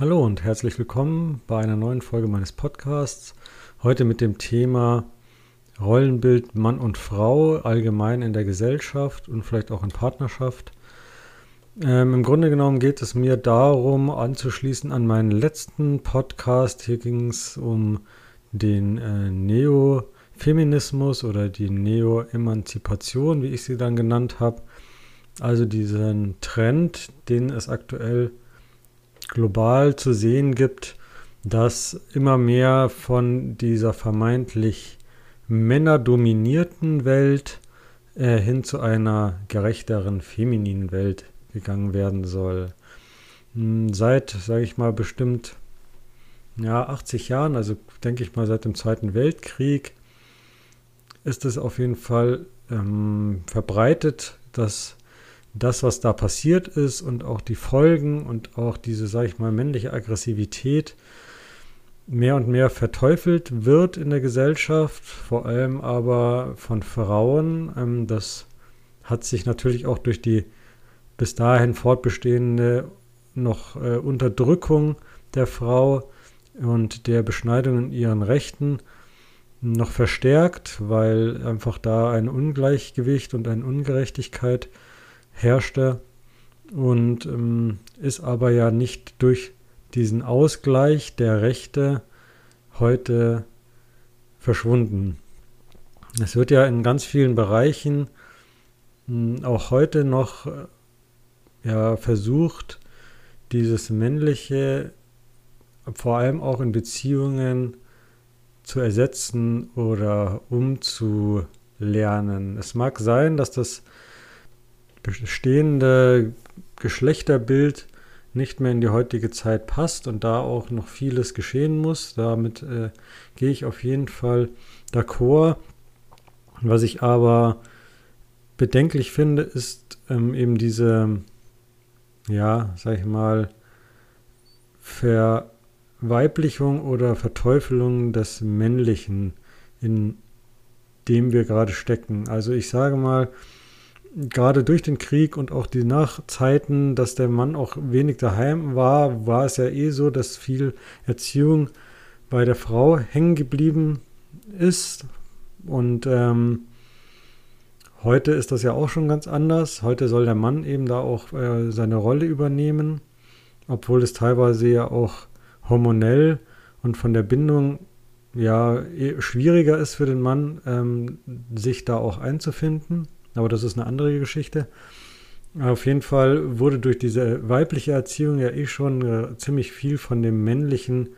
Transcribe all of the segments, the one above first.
Hallo und herzlich willkommen bei einer neuen Folge meines Podcasts. Heute mit dem Thema Rollenbild Mann und Frau allgemein in der Gesellschaft und vielleicht auch in Partnerschaft. Ähm, Im Grunde genommen geht es mir darum, anzuschließen an meinen letzten Podcast. Hier ging es um den äh, Neo-Feminismus oder die Neo-Emanzipation, wie ich sie dann genannt habe. Also diesen Trend, den es aktuell global zu sehen gibt, dass immer mehr von dieser vermeintlich männerdominierten Welt äh, hin zu einer gerechteren femininen Welt gegangen werden soll. Hm, seit, sage ich mal, bestimmt ja, 80 Jahren, also denke ich mal seit dem Zweiten Weltkrieg, ist es auf jeden Fall ähm, verbreitet, dass das, was da passiert ist und auch die Folgen und auch diese, sage ich mal, männliche Aggressivität mehr und mehr verteufelt wird in der Gesellschaft, vor allem aber von Frauen. Ähm, das hat sich natürlich auch durch die bis dahin fortbestehende noch äh, Unterdrückung der Frau und der Beschneidung in ihren Rechten noch verstärkt, weil einfach da ein Ungleichgewicht und eine Ungerechtigkeit herrschte und ähm, ist aber ja nicht durch diesen Ausgleich der Rechte heute verschwunden. Es wird ja in ganz vielen Bereichen mh, auch heute noch äh, ja, versucht, dieses männliche vor allem auch in Beziehungen zu ersetzen oder umzulernen. Es mag sein, dass das bestehende Geschlechterbild nicht mehr in die heutige Zeit passt und da auch noch vieles geschehen muss. Damit äh, gehe ich auf jeden Fall d'accord. Was ich aber bedenklich finde, ist ähm, eben diese, ja, sag ich mal, Verweiblichung oder Verteufelung des Männlichen, in dem wir gerade stecken. Also ich sage mal, gerade durch den Krieg und auch die Nachzeiten, dass der Mann auch wenig daheim war, war es ja eh so, dass viel Erziehung bei der Frau hängen geblieben ist. Und ähm, heute ist das ja auch schon ganz anders. Heute soll der Mann eben da auch äh, seine Rolle übernehmen, obwohl es teilweise ja auch hormonell und von der Bindung ja eh schwieriger ist für den Mann, ähm, sich da auch einzufinden. Aber das ist eine andere Geschichte. Auf jeden Fall wurde durch diese weibliche Erziehung ja eh schon äh, ziemlich viel von dem männlichen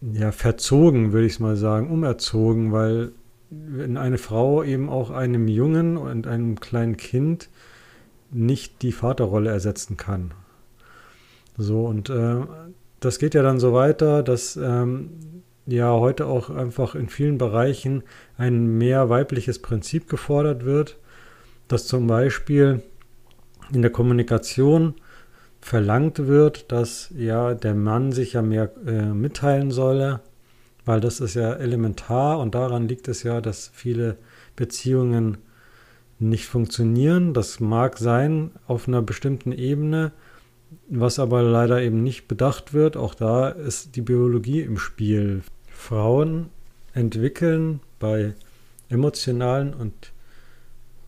ja, verzogen, würde ich es mal sagen, umerzogen, weil wenn eine Frau eben auch einem Jungen und einem kleinen Kind nicht die Vaterrolle ersetzen kann. So, und äh, das geht ja dann so weiter, dass ähm, ja heute auch einfach in vielen Bereichen ein mehr weibliches Prinzip gefordert wird, dass zum Beispiel in der Kommunikation verlangt wird, dass ja der Mann sich ja mehr äh, mitteilen solle, weil das ist ja elementar und daran liegt es ja, dass viele Beziehungen nicht funktionieren. Das mag sein auf einer bestimmten Ebene, was aber leider eben nicht bedacht wird. Auch da ist die Biologie im Spiel. Frauen entwickeln bei emotionalen und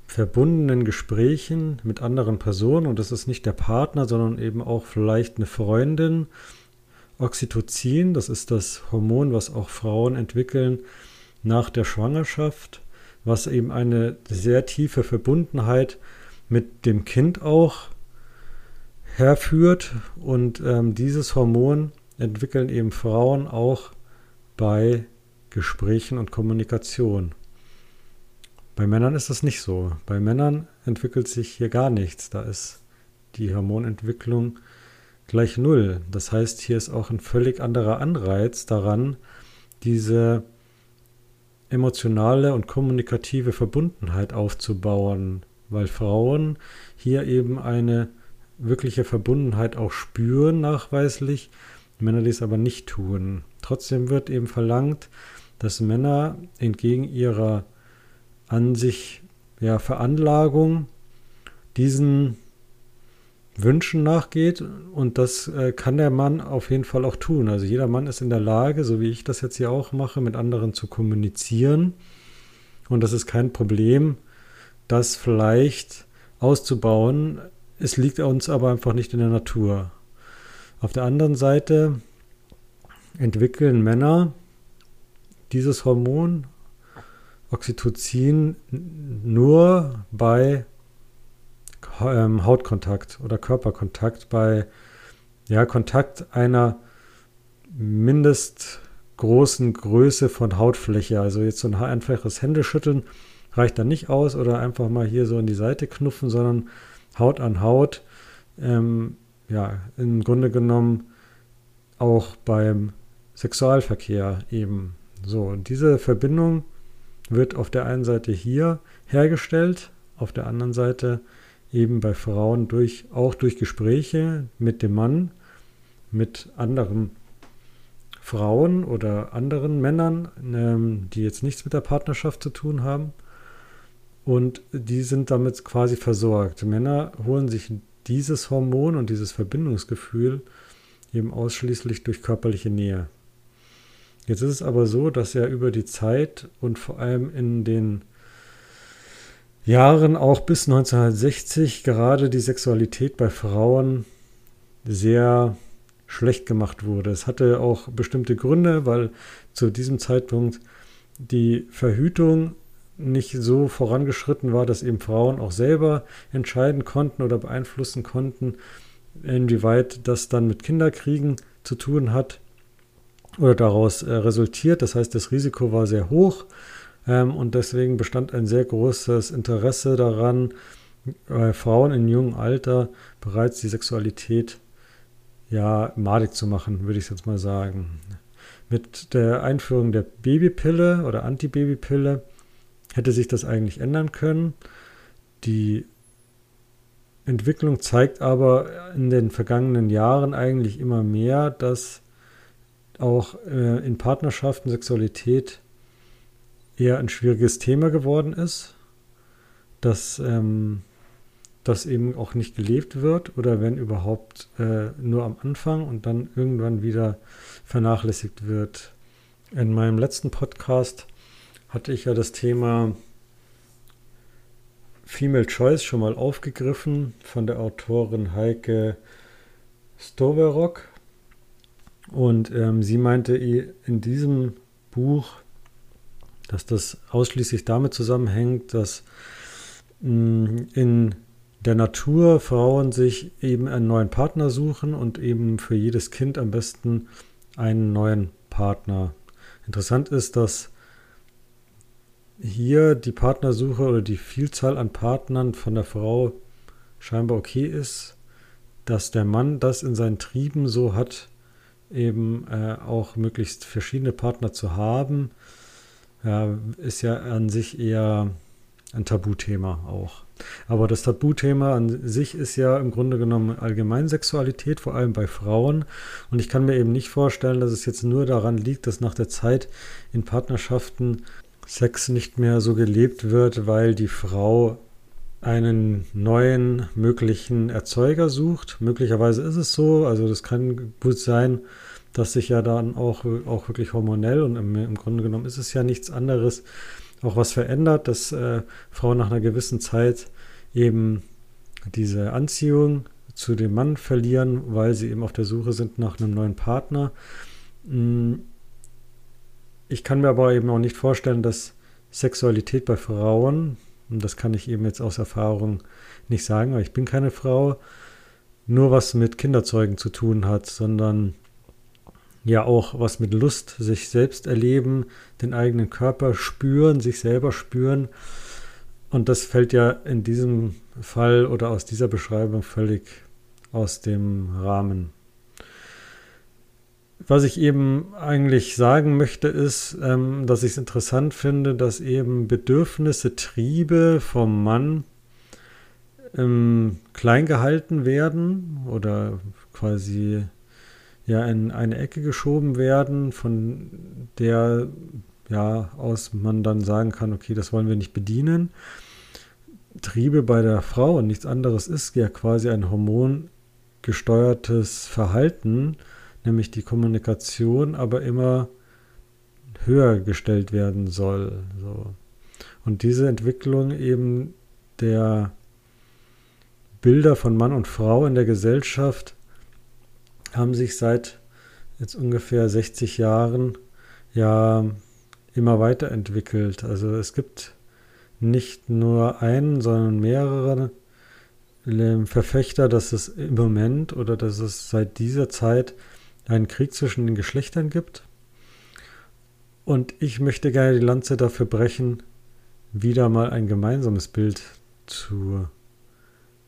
verbundenen Gesprächen mit anderen Personen, und das ist nicht der Partner, sondern eben auch vielleicht eine Freundin, Oxytocin, das ist das Hormon, was auch Frauen entwickeln nach der Schwangerschaft, was eben eine sehr tiefe Verbundenheit mit dem Kind auch herführt. Und ähm, dieses Hormon entwickeln eben Frauen auch bei Gesprächen und Kommunikation. Bei Männern ist das nicht so. Bei Männern entwickelt sich hier gar nichts. Da ist die Hormonentwicklung gleich null. Das heißt, hier ist auch ein völlig anderer Anreiz daran, diese emotionale und kommunikative Verbundenheit aufzubauen, weil Frauen hier eben eine wirkliche Verbundenheit auch spüren, nachweislich, Männer dies aber nicht tun. Trotzdem wird eben verlangt, dass Männer entgegen ihrer an sich ja, Veranlagung diesen Wünschen nachgeht. Und das äh, kann der Mann auf jeden Fall auch tun. Also jeder Mann ist in der Lage, so wie ich das jetzt hier auch mache, mit anderen zu kommunizieren. Und das ist kein Problem, das vielleicht auszubauen. Es liegt uns aber einfach nicht in der Natur. Auf der anderen Seite entwickeln Männer dieses Hormon Oxytocin nur bei ähm, Hautkontakt oder Körperkontakt, bei ja, Kontakt einer mindestgroßen Größe von Hautfläche. Also jetzt so ein einfaches Händeschütteln reicht dann nicht aus oder einfach mal hier so in die Seite knuffen, sondern Haut an Haut. Ähm, ja, im Grunde genommen auch beim Sexualverkehr eben. So, und diese Verbindung wird auf der einen Seite hier hergestellt, auf der anderen Seite eben bei Frauen durch, auch durch Gespräche mit dem Mann, mit anderen Frauen oder anderen Männern, ähm, die jetzt nichts mit der Partnerschaft zu tun haben. Und die sind damit quasi versorgt. Männer holen sich dieses Hormon und dieses Verbindungsgefühl eben ausschließlich durch körperliche Nähe. Jetzt ist es aber so, dass ja über die Zeit und vor allem in den Jahren auch bis 1960 gerade die Sexualität bei Frauen sehr schlecht gemacht wurde. Es hatte auch bestimmte Gründe, weil zu diesem Zeitpunkt die Verhütung nicht so vorangeschritten war, dass eben Frauen auch selber entscheiden konnten oder beeinflussen konnten, inwieweit das dann mit Kinderkriegen zu tun hat oder daraus äh, resultiert. Das heißt, das Risiko war sehr hoch ähm, und deswegen bestand ein sehr großes Interesse daran, äh, Frauen in jungem Alter bereits die Sexualität ja madig zu machen, würde ich jetzt mal sagen. Mit der Einführung der Babypille oder Antibabypille hätte sich das eigentlich ändern können. Die Entwicklung zeigt aber in den vergangenen Jahren eigentlich immer mehr, dass auch äh, in Partnerschaften Sexualität eher ein schwieriges Thema geworden ist, dass ähm, das eben auch nicht gelebt wird oder wenn überhaupt äh, nur am Anfang und dann irgendwann wieder vernachlässigt wird. In meinem letzten Podcast hatte ich ja das Thema Female Choice schon mal aufgegriffen von der Autorin Heike Stoverock. Und ähm, sie meinte in diesem Buch, dass das ausschließlich damit zusammenhängt, dass mh, mm, in der Natur Frauen sich eben einen neuen Partner suchen und eben für jedes Kind am besten einen neuen Partner. Interessant ist, dass hier die Partnersuche oder die Vielzahl an Partnern von der Frau scheinbar okay ist, dass der Mann das in seinen Trieben so hat, eben äh, auch möglichst verschiedene Partner zu haben, ja, ist ja an sich eher ein Tabuthema auch. Aber das Tabuthema an sich ist ja im Grunde genommen Allgemeinsexualität, vor allem bei Frauen. Und ich kann mir eben nicht vorstellen, dass es jetzt nur daran liegt, dass nach der Zeit in Partnerschaften Sex nicht mehr so gelebt wird, weil die Frau einen neuen möglichen Erzeuger sucht. Möglicherweise ist es so, also das kann gut sein, dass sich ja dann auch, auch wirklich hormonell und im, im Grunde genommen ist es ja nichts anderes, auch was verändert, dass äh, Frauen nach einer gewissen Zeit eben diese Anziehung zu dem Mann verlieren, weil sie eben auf der Suche sind nach einem neuen Partner. Hm, ich kann mir aber eben auch nicht vorstellen, dass Sexualität bei Frauen, und das kann ich eben jetzt aus Erfahrung nicht sagen, weil ich bin keine Frau, nur was mit Kinderzeugen zu tun hat, sondern ja auch was mit Lust, sich selbst erleben, den eigenen Körper spüren, sich selber spüren. Und das fällt ja in diesem Fall oder aus dieser Beschreibung völlig aus dem Rahmen. Was ich eben eigentlich sagen möchte, ist, ähm, dass ich es interessant finde, dass eben Bedürfnisse, Triebe vom Mann ähm, klein gehalten werden oder quasi ja in eine Ecke geschoben werden, von der ja aus man dann sagen kann, okay, das wollen wir nicht bedienen. Triebe bei der Frau und nichts anderes ist ja quasi ein hormongesteuertes Verhalten, nämlich die Kommunikation, aber immer höher gestellt werden soll. So. Und diese Entwicklung eben der Bilder von Mann und Frau in der Gesellschaft haben sich seit jetzt ungefähr 60 Jahren ja immer weiterentwickelt. Also es gibt nicht nur einen, sondern mehrere Verfechter, dass es im Moment oder dass es seit dieser Zeit einen Krieg zwischen den Geschlechtern gibt. Und ich möchte gerne die Lanze dafür brechen, wieder mal ein gemeinsames Bild zu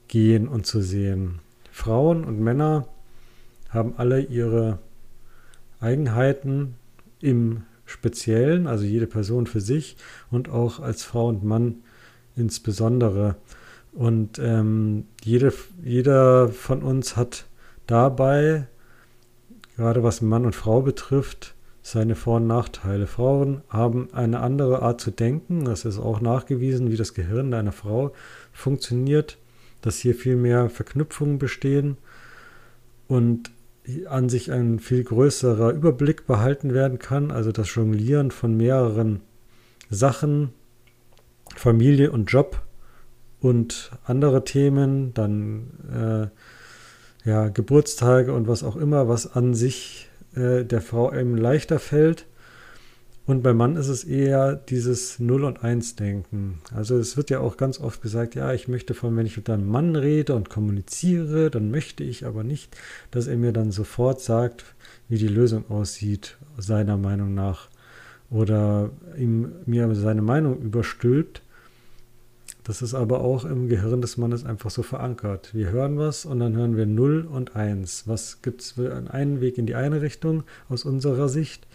gehen und zu sehen. Frauen und Männer haben alle ihre Eigenheiten im Speziellen, also jede Person für sich und auch als Frau und Mann insbesondere. Und ähm, jede, jeder von uns hat dabei, gerade was Mann und Frau betrifft, seine Vor- und Nachteile. Frauen haben eine andere Art zu denken. Das ist auch nachgewiesen, wie das Gehirn einer Frau funktioniert, dass hier viel mehr Verknüpfungen bestehen und an sich ein viel größerer Überblick behalten werden kann. Also das Jonglieren von mehreren Sachen, Familie und Job und andere Themen, dann äh, ja, Geburtstage und was auch immer, was an sich äh, der Frau eben leichter fällt. Und beim Mann ist es eher dieses Null- und Eins-Denken. Also es wird ja auch ganz oft gesagt, ja, ich möchte von, wenn ich mit einem Mann rede und kommuniziere, dann möchte ich aber nicht, dass er mir dann sofort sagt, wie die Lösung aussieht, seiner Meinung nach. Oder ihm, mir seine Meinung überstülpt. Das ist aber auch im Gehirn des Mannes einfach so verankert. Wir hören was und dann hören wir 0 und 1. Was gibt es für einen Weg in die eine Richtung aus unserer Sicht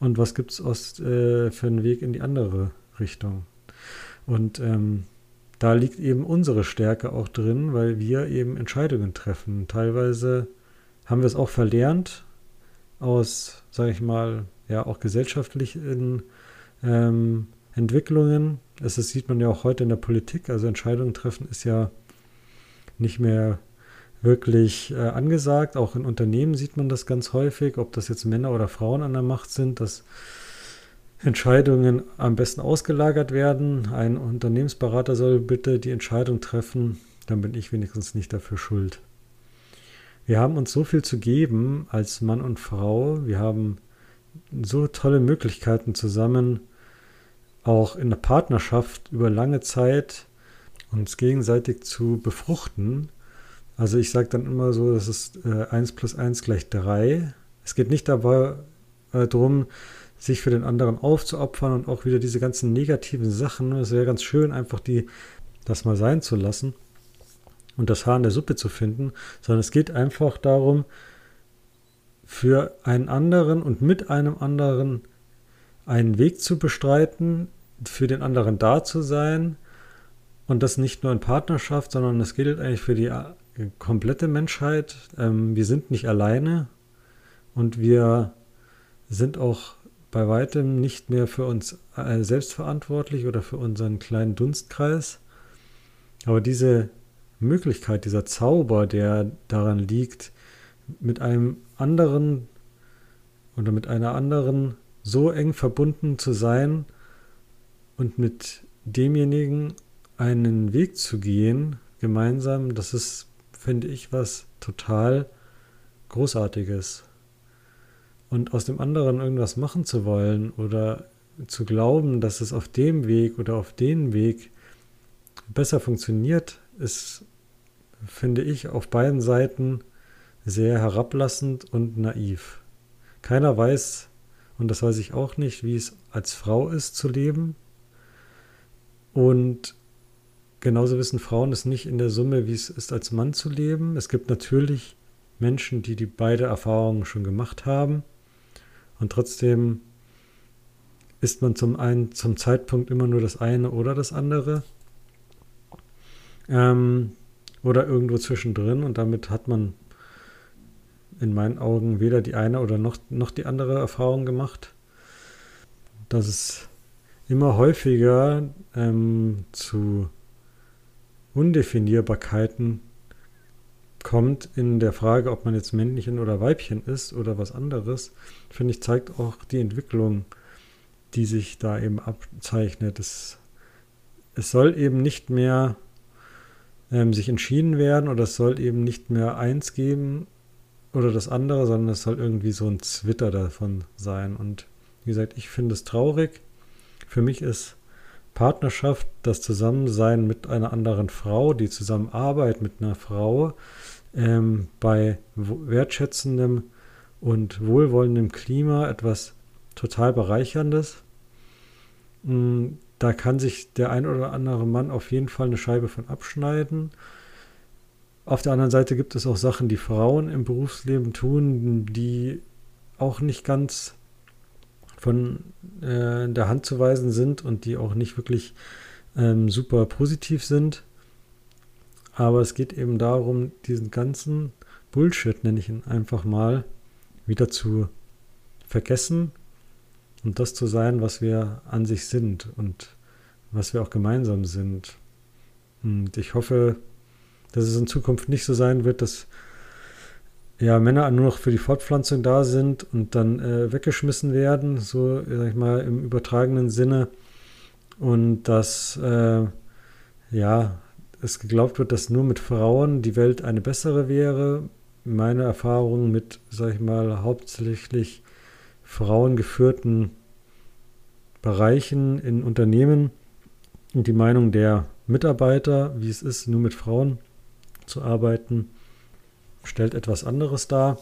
und was gibt es äh, für einen Weg in die andere Richtung. Und ähm, da liegt eben unsere Stärke auch drin, weil wir eben Entscheidungen treffen. Teilweise haben wir es auch verlernt aus, sage ich mal, ja auch gesellschaftlichen ähm, Entwicklungen. Das sieht man ja auch heute in der Politik. Also Entscheidungen treffen ist ja nicht mehr wirklich äh, angesagt. Auch in Unternehmen sieht man das ganz häufig, ob das jetzt Männer oder Frauen an der Macht sind, dass Entscheidungen am besten ausgelagert werden. Ein Unternehmensberater soll bitte die Entscheidung treffen, dann bin ich wenigstens nicht dafür schuld. Wir haben uns so viel zu geben als Mann und Frau. Wir haben so tolle Möglichkeiten zusammen, auch in der Partnerschaft über lange Zeit uns gegenseitig zu befruchten. Also ich sage dann immer so, das ist äh, 1 plus 1 gleich 3. Es geht nicht dabei äh, darum, sich für den anderen aufzuopfern und auch wieder diese ganzen negativen Sachen. Es wäre ganz schön, einfach die, das mal sein zu lassen und das Haar in der Suppe zu finden, sondern es geht einfach darum, für einen anderen und mit einem anderen einen Weg zu bestreiten, für den anderen da zu sein und das nicht nur in Partnerschaft, sondern es gilt eigentlich für die äh, komplette Menschheit. Ähm, wir sind nicht alleine und wir sind auch bei weitem nicht mehr für uns äh, selbst verantwortlich oder für unseren kleinen Dunstkreis. Aber diese Möglichkeit, dieser Zauber, der daran liegt, mit einem anderen oder mit einer anderen so eng verbunden zu sein und mit demjenigen einen Weg zu gehen, gemeinsam, das ist, finde ich, was total Großartiges. Und aus dem anderen irgendwas machen zu wollen oder zu glauben, dass es auf dem Weg oder auf den Weg besser funktioniert, ist, finde ich, auf beiden Seiten sehr herablassend und naiv. Keiner weiß, und das weiß ich auch nicht, wie es als Frau ist zu leben. Und genauso wissen Frauen es nicht in der Summe, wie es ist, als Mann zu leben. Es gibt natürlich Menschen, die die beide Erfahrungen schon gemacht haben. Und trotzdem ist man zum einen zum Zeitpunkt immer nur das eine oder das andere. Ähm, oder irgendwo zwischendrin. Und damit hat man in meinen Augen weder die eine oder noch, noch die andere Erfahrung gemacht. Dass es immer häufiger ähm, zu Undefinierbarkeiten kommt in der Frage, ob man jetzt Männchen oder Weibchen ist oder was anderes, finde ich, zeigt auch die Entwicklung, die sich da eben abzeichnet. Es, es soll eben nicht mehr ähm, sich entschieden werden oder es soll eben nicht mehr eins geben oder das andere, sondern es soll irgendwie so ein Zwitter davon sein. Und wie gesagt, ich finde es traurig. Für mich ist Partnerschaft das Zusammensein mit einer anderen Frau, die Zusammenarbeit mit einer Frau ähm, bei wertschätzendem und wohlwollendem Klima etwas total bereicherndes. Mm, da kann sich der ein oder andere Mann auf jeden Fall eine Scheibe von abschneiden. Auf der anderen Seite gibt es auch Sachen, die Frauen im Berufsleben tun, die auch nicht ganz von äh, der Hand zu weisen sind und die auch nicht wirklich ähm, super positiv sind. Aber es geht eben darum, diesen ganzen Bullshit, nenne ich ihn einfach mal, wieder zu vergessen und das zu sein, was wir an sich sind und was wir auch gemeinsam sind. Und ich hoffe, dass es in Zukunft nicht so sein wird, dass ja, Männer nur noch für die Fortpflanzung da sind und dann äh, weggeschmissen werden, so sag ich mal im übertragenen Sinne. Und dass äh, ja, es geglaubt wird, dass nur mit Frauen die Welt eine bessere wäre. Meine Erfahrung mit, sag ich mal, hauptsächlich frauengeführten Bereichen in Unternehmen und die Meinung der Mitarbeiter, wie es ist, nur mit Frauen zu arbeiten, stellt etwas anderes dar.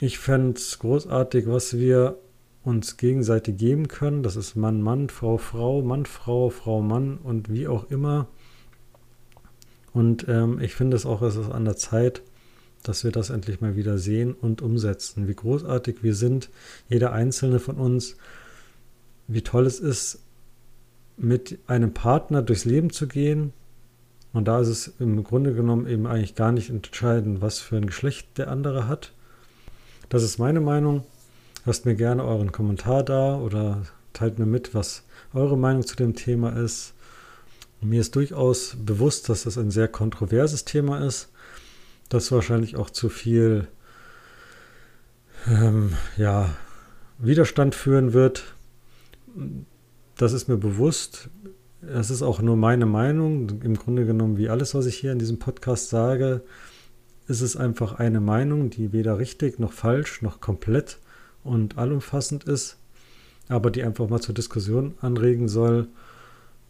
Ich fände es großartig, was wir uns gegenseitig geben können. Das ist Mann, Mann, Frau, Frau, Mann, Frau, Frau, Mann und wie auch immer. Und ähm, ich finde es auch, es ist an der Zeit, dass wir das endlich mal wieder sehen und umsetzen. Wie großartig wir sind, jeder einzelne von uns, wie toll es ist, mit einem Partner durchs Leben zu gehen. Und da ist es im Grunde genommen eben eigentlich gar nicht entscheidend, was für ein Geschlecht der andere hat. Das ist meine Meinung. Lasst mir gerne euren Kommentar da oder teilt mir mit, was eure Meinung zu dem Thema ist. Mir ist durchaus bewusst, dass das ein sehr kontroverses Thema ist, das wahrscheinlich auch zu viel ähm, ja, Widerstand führen wird. Das ist mir bewusst. Es ist auch nur meine Meinung. Im Grunde genommen, wie alles, was ich hier in diesem Podcast sage, ist es einfach eine Meinung, die weder richtig noch falsch noch komplett und allumfassend ist, aber die einfach mal zur Diskussion anregen soll.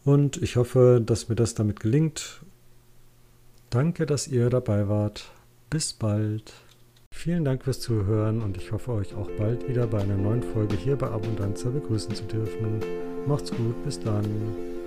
Und ich hoffe, dass mir das damit gelingt. Danke, dass ihr dabei wart. Bis bald. Vielen Dank fürs Zuhören und ich hoffe, euch auch bald wieder bei einer neuen Folge hier bei Abundanza begrüßen zu dürfen. Macht's gut, bis dann.